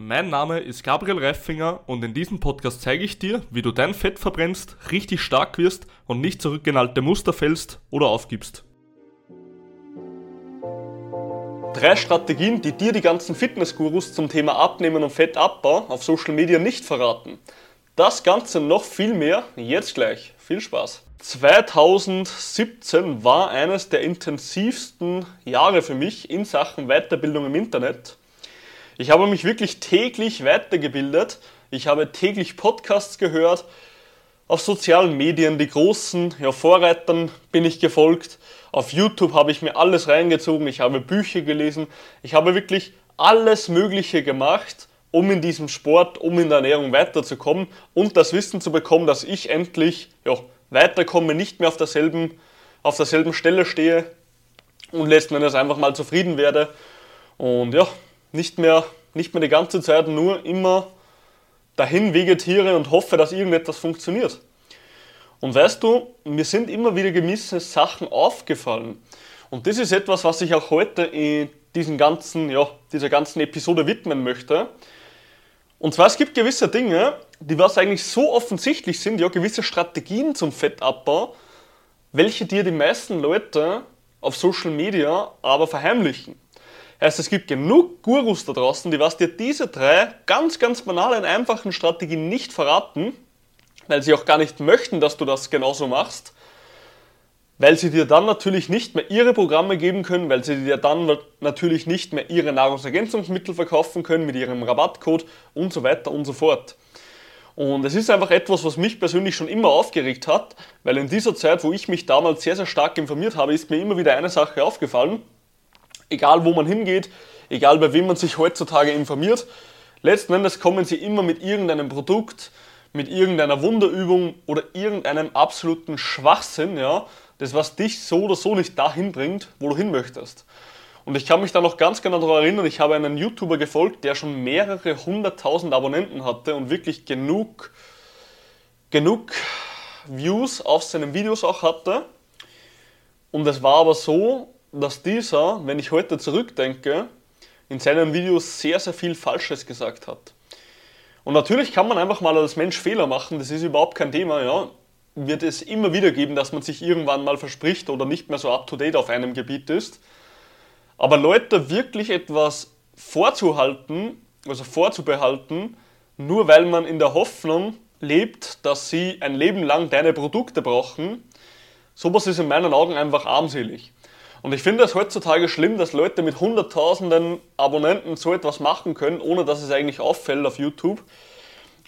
Mein Name ist Gabriel Reifinger und in diesem Podcast zeige ich dir, wie du dein Fett verbrennst, richtig stark wirst und nicht zurück Muster fällst oder aufgibst. Drei Strategien, die dir die ganzen Fitnessgurus zum Thema Abnehmen und Fettabbau auf Social Media nicht verraten. Das Ganze noch viel mehr jetzt gleich. Viel Spaß! 2017 war eines der intensivsten Jahre für mich in Sachen Weiterbildung im Internet. Ich habe mich wirklich täglich weitergebildet. Ich habe täglich Podcasts gehört. Auf sozialen Medien, die großen ja, Vorreitern bin ich gefolgt. Auf YouTube habe ich mir alles reingezogen. Ich habe Bücher gelesen. Ich habe wirklich alles Mögliche gemacht, um in diesem Sport, um in der Ernährung weiterzukommen und das Wissen zu bekommen, dass ich endlich ja, weiterkomme, nicht mehr auf derselben, auf derselben Stelle stehe und letzten Endes einfach mal zufrieden werde. Und ja, nicht mehr, nicht mehr die ganze Zeit nur immer dahin vegetiere und hoffe, dass irgendetwas funktioniert. Und weißt du, mir sind immer wieder gewisse Sachen aufgefallen. Und das ist etwas, was ich auch heute in diesen ganzen, ja, dieser ganzen Episode widmen möchte. Und zwar, es gibt gewisse Dinge, die was eigentlich so offensichtlich sind, ja, gewisse Strategien zum Fettabbau, welche dir die meisten Leute auf Social Media aber verheimlichen. Heißt, es gibt genug Gurus da draußen, die was dir diese drei ganz, ganz banalen, einfachen Strategien nicht verraten, weil sie auch gar nicht möchten, dass du das genauso machst, weil sie dir dann natürlich nicht mehr ihre Programme geben können, weil sie dir dann natürlich nicht mehr ihre Nahrungsergänzungsmittel verkaufen können mit ihrem Rabattcode und so weiter und so fort. Und es ist einfach etwas, was mich persönlich schon immer aufgeregt hat, weil in dieser Zeit, wo ich mich damals sehr, sehr stark informiert habe, ist mir immer wieder eine Sache aufgefallen egal wo man hingeht, egal bei wem man sich heutzutage informiert, letzten Endes kommen sie immer mit irgendeinem Produkt, mit irgendeiner Wunderübung oder irgendeinem absoluten Schwachsinn, ja, das was dich so oder so nicht dahin bringt, wo du hin möchtest. Und ich kann mich da noch ganz genau daran erinnern, ich habe einen YouTuber gefolgt, der schon mehrere hunderttausend Abonnenten hatte und wirklich genug, genug Views auf seinen Videos auch hatte. Und es war aber so, dass dieser, wenn ich heute zurückdenke, in seinen Videos sehr, sehr viel Falsches gesagt hat. Und natürlich kann man einfach mal als Mensch Fehler machen, das ist überhaupt kein Thema, ja. Wird es immer wieder geben, dass man sich irgendwann mal verspricht oder nicht mehr so up to date auf einem Gebiet ist. Aber Leute wirklich etwas vorzuhalten, also vorzubehalten, nur weil man in der Hoffnung lebt, dass sie ein Leben lang deine Produkte brauchen, sowas ist in meinen Augen einfach armselig. Und ich finde es heutzutage schlimm, dass Leute mit hunderttausenden Abonnenten so etwas machen können, ohne dass es eigentlich auffällt auf YouTube.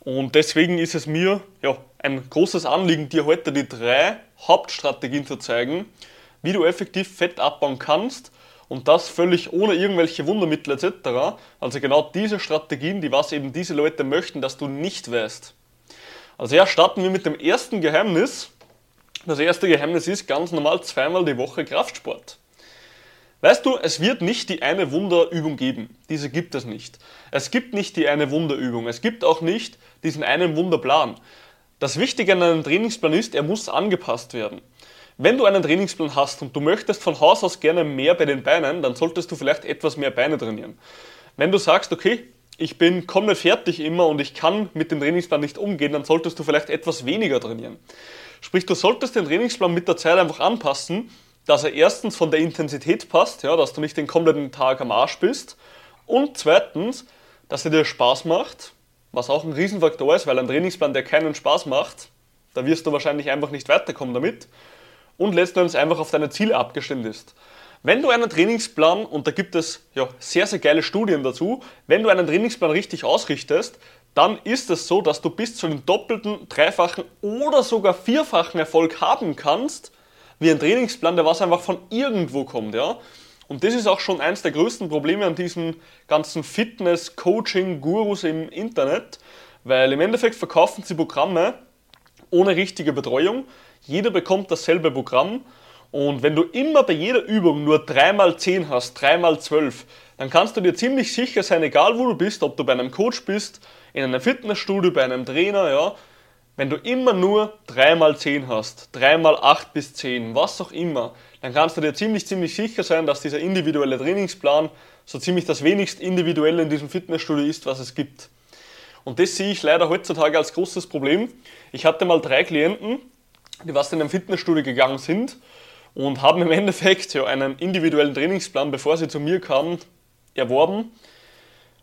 Und deswegen ist es mir ja, ein großes Anliegen, dir heute die drei Hauptstrategien zu zeigen, wie du effektiv Fett abbauen kannst und das völlig ohne irgendwelche Wundermittel etc. Also genau diese Strategien, die was eben diese Leute möchten, dass du nicht weißt. Also ja, starten wir mit dem ersten Geheimnis. Das erste Geheimnis ist ganz normal zweimal die Woche Kraftsport. Weißt du, es wird nicht die eine Wunderübung geben. Diese gibt es nicht. Es gibt nicht die eine Wunderübung. Es gibt auch nicht diesen einen Wunderplan. Das Wichtige an einem Trainingsplan ist, er muss angepasst werden. Wenn du einen Trainingsplan hast und du möchtest von Haus aus gerne mehr bei den Beinen, dann solltest du vielleicht etwas mehr Beine trainieren. Wenn du sagst, okay, ich bin komplett fertig immer und ich kann mit dem Trainingsplan nicht umgehen, dann solltest du vielleicht etwas weniger trainieren. Sprich, du solltest den Trainingsplan mit der Zeit einfach anpassen, dass er erstens von der Intensität passt, ja, dass du nicht den kompletten Tag am Arsch bist und zweitens, dass er dir Spaß macht, was auch ein Riesenfaktor ist, weil ein Trainingsplan, der keinen Spaß macht, da wirst du wahrscheinlich einfach nicht weiterkommen damit und letztendlich einfach auf deine Ziele abgestimmt ist. Wenn du einen Trainingsplan, und da gibt es ja sehr, sehr geile Studien dazu, wenn du einen Trainingsplan richtig ausrichtest, dann ist es so, dass du bis zu einem doppelten, dreifachen oder sogar vierfachen Erfolg haben kannst, wie ein Trainingsplan, der was einfach von irgendwo kommt, ja. Und das ist auch schon eines der größten Probleme an diesen ganzen Fitness-Coaching-Gurus im Internet, weil im Endeffekt verkaufen sie Programme ohne richtige Betreuung. Jeder bekommt dasselbe Programm und wenn du immer bei jeder Übung nur 3x10 hast, 3x12, dann kannst du dir ziemlich sicher sein, egal wo du bist, ob du bei einem Coach bist, in einem Fitnessstudio, bei einem Trainer, ja, wenn du immer nur 3x10 hast, 3x8 bis 10, was auch immer, dann kannst du dir ziemlich, ziemlich sicher sein, dass dieser individuelle Trainingsplan so ziemlich das wenigst individuelle in diesem Fitnessstudio ist, was es gibt. Und das sehe ich leider heutzutage als großes Problem. Ich hatte mal drei Klienten, die was in ein Fitnessstudio gegangen sind und haben im Endeffekt ja einen individuellen Trainingsplan, bevor sie zu mir kamen, erworben.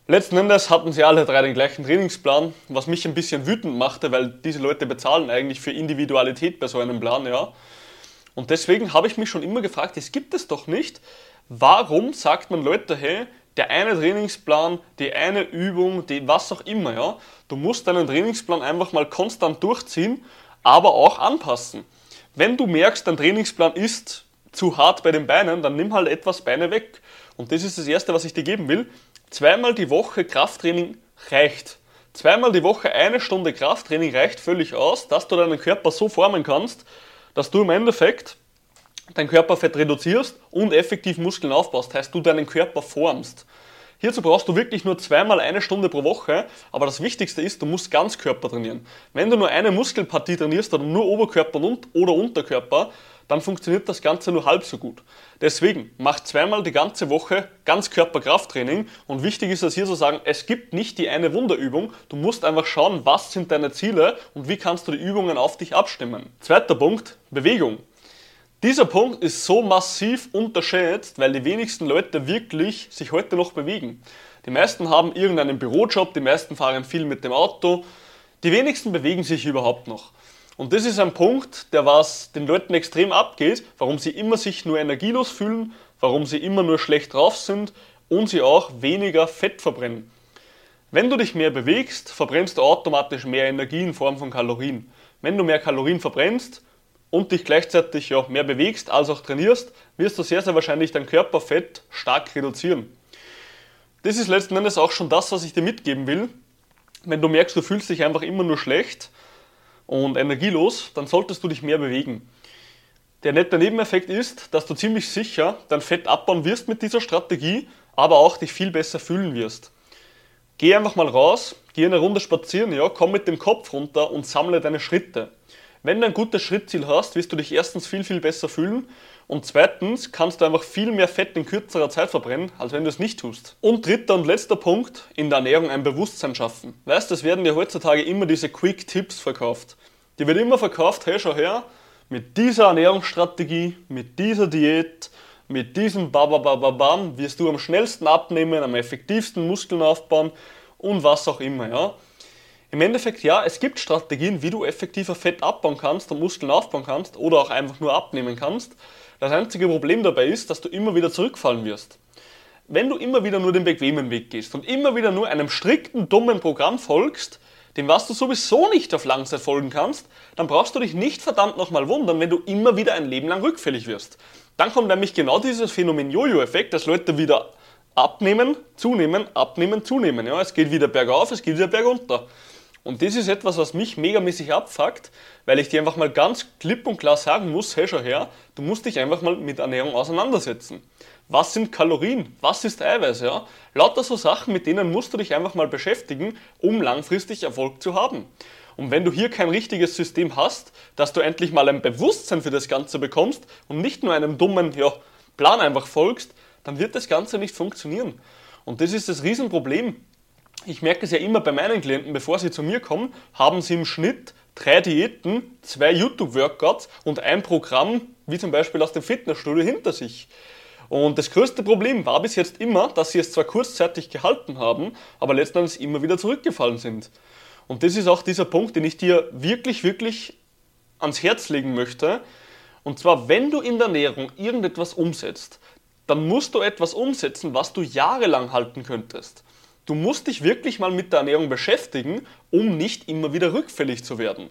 Letzten Endes hatten sie alle drei den gleichen Trainingsplan, was mich ein bisschen wütend machte, weil diese Leute bezahlen eigentlich für Individualität bei so einem Plan, ja. Und deswegen habe ich mich schon immer gefragt, es gibt es doch nicht. Warum sagt man Leute, hey, der eine Trainingsplan, die eine Übung, die was auch immer, ja. Du musst deinen Trainingsplan einfach mal konstant durchziehen, aber auch anpassen. Wenn du merkst, dein Trainingsplan ist zu hart bei den Beinen, dann nimm halt etwas Beine weg. Und das ist das Erste, was ich dir geben will. Zweimal die Woche Krafttraining reicht. Zweimal die Woche eine Stunde Krafttraining reicht völlig aus, dass du deinen Körper so formen kannst, dass du im Endeffekt dein Körperfett reduzierst und effektiv Muskeln aufbaust, heißt du deinen Körper formst. Hierzu brauchst du wirklich nur zweimal eine Stunde pro Woche, aber das Wichtigste ist, du musst Ganzkörper trainieren. Wenn du nur eine Muskelpartie trainierst oder nur Oberkörper oder Unterkörper, dann funktioniert das Ganze nur halb so gut. Deswegen mach zweimal die ganze Woche Ganzkörperkrafttraining und wichtig ist es hier zu sagen, es gibt nicht die eine Wunderübung, du musst einfach schauen, was sind deine Ziele und wie kannst du die Übungen auf dich abstimmen. Zweiter Punkt, Bewegung. Dieser Punkt ist so massiv unterschätzt, weil die wenigsten Leute wirklich sich heute noch bewegen. Die meisten haben irgendeinen Bürojob, die meisten fahren viel mit dem Auto, die wenigsten bewegen sich überhaupt noch. Und das ist ein Punkt, der was den Leuten extrem abgeht, warum sie immer sich nur energielos fühlen, warum sie immer nur schlecht drauf sind und sie auch weniger Fett verbrennen. Wenn du dich mehr bewegst, verbrennst du automatisch mehr Energie in Form von Kalorien. Wenn du mehr Kalorien verbrennst, und dich gleichzeitig ja, mehr bewegst als auch trainierst, wirst du sehr, sehr wahrscheinlich dein Körperfett stark reduzieren. Das ist letzten Endes auch schon das, was ich dir mitgeben will. Wenn du merkst, du fühlst dich einfach immer nur schlecht und energielos, dann solltest du dich mehr bewegen. Der nette Nebeneffekt ist, dass du ziemlich sicher dein Fett abbauen wirst mit dieser Strategie, aber auch dich viel besser fühlen wirst. Geh einfach mal raus, geh eine Runde spazieren, ja, komm mit dem Kopf runter und sammle deine Schritte. Wenn du ein gutes Schrittziel hast, wirst du dich erstens viel, viel besser fühlen und zweitens kannst du einfach viel mehr Fett in kürzerer Zeit verbrennen, als wenn du es nicht tust. Und dritter und letzter Punkt, in der Ernährung ein Bewusstsein schaffen. Weißt, es werden dir heutzutage immer diese Quick Tips verkauft. Die wird immer verkauft, hey, schau her, mit dieser Ernährungsstrategie, mit dieser Diät, mit diesem Bababababam wirst du am schnellsten abnehmen, am effektivsten Muskeln aufbauen und was auch immer, ja. Im Endeffekt ja, es gibt Strategien, wie du effektiver Fett abbauen kannst und Muskeln aufbauen kannst oder auch einfach nur abnehmen kannst. Das einzige Problem dabei ist, dass du immer wieder zurückfallen wirst. Wenn du immer wieder nur den bequemen Weg gehst und immer wieder nur einem strikten, dummen Programm folgst, dem was du sowieso nicht auf Langzeit folgen kannst, dann brauchst du dich nicht verdammt nochmal wundern, wenn du immer wieder ein Leben lang rückfällig wirst. Dann kommt nämlich genau dieses Phänomen Jojo-Effekt, dass Leute wieder abnehmen, zunehmen, abnehmen, zunehmen. Ja, es geht wieder bergauf, es geht wieder bergunter. Und das ist etwas, was mich megamäßig abfuckt, weil ich dir einfach mal ganz klipp und klar sagen muss, hey, schau her, du musst dich einfach mal mit Ernährung auseinandersetzen. Was sind Kalorien? Was ist Eiweiß? Ja? Lauter so Sachen, mit denen musst du dich einfach mal beschäftigen, um langfristig Erfolg zu haben. Und wenn du hier kein richtiges System hast, dass du endlich mal ein Bewusstsein für das Ganze bekommst und nicht nur einem dummen ja, Plan einfach folgst, dann wird das Ganze nicht funktionieren. Und das ist das Riesenproblem ich merke es ja immer bei meinen Klienten, bevor sie zu mir kommen, haben sie im Schnitt drei Diäten, zwei YouTube-Workouts und ein Programm, wie zum Beispiel aus dem Fitnessstudio, hinter sich. Und das größte Problem war bis jetzt immer, dass sie es zwar kurzzeitig gehalten haben, aber letztendlich immer wieder zurückgefallen sind. Und das ist auch dieser Punkt, den ich dir wirklich, wirklich ans Herz legen möchte. Und zwar, wenn du in der Ernährung irgendetwas umsetzt, dann musst du etwas umsetzen, was du jahrelang halten könntest. Du musst dich wirklich mal mit der Ernährung beschäftigen, um nicht immer wieder rückfällig zu werden.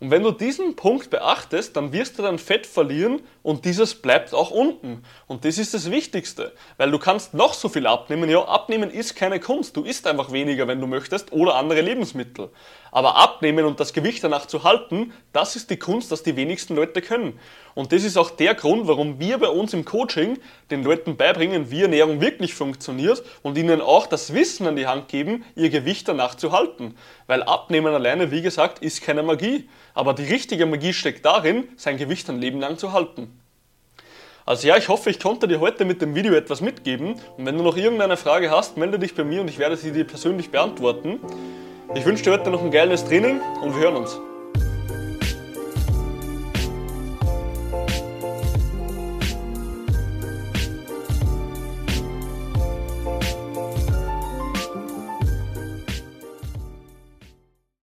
Und wenn du diesen Punkt beachtest, dann wirst du dein Fett verlieren und dieses bleibt auch unten. Und das ist das Wichtigste, weil du kannst noch so viel abnehmen. Ja, abnehmen ist keine Kunst. Du isst einfach weniger, wenn du möchtest, oder andere Lebensmittel. Aber abnehmen und das Gewicht danach zu halten, das ist die Kunst, dass die wenigsten Leute können. Und das ist auch der Grund, warum wir bei uns im Coaching den Leuten beibringen, wie Ernährung wirklich funktioniert und ihnen auch das Wissen an die Hand geben, ihr Gewicht danach zu halten. Weil Abnehmen alleine, wie gesagt, ist keine Magie. Aber die richtige Magie steckt darin, sein Gewicht ein Leben lang zu halten. Also ja, ich hoffe, ich konnte dir heute mit dem Video etwas mitgeben. Und wenn du noch irgendeine Frage hast, melde dich bei mir und ich werde sie dir persönlich beantworten. Ich wünsche dir heute noch ein geiles Training und wir hören uns.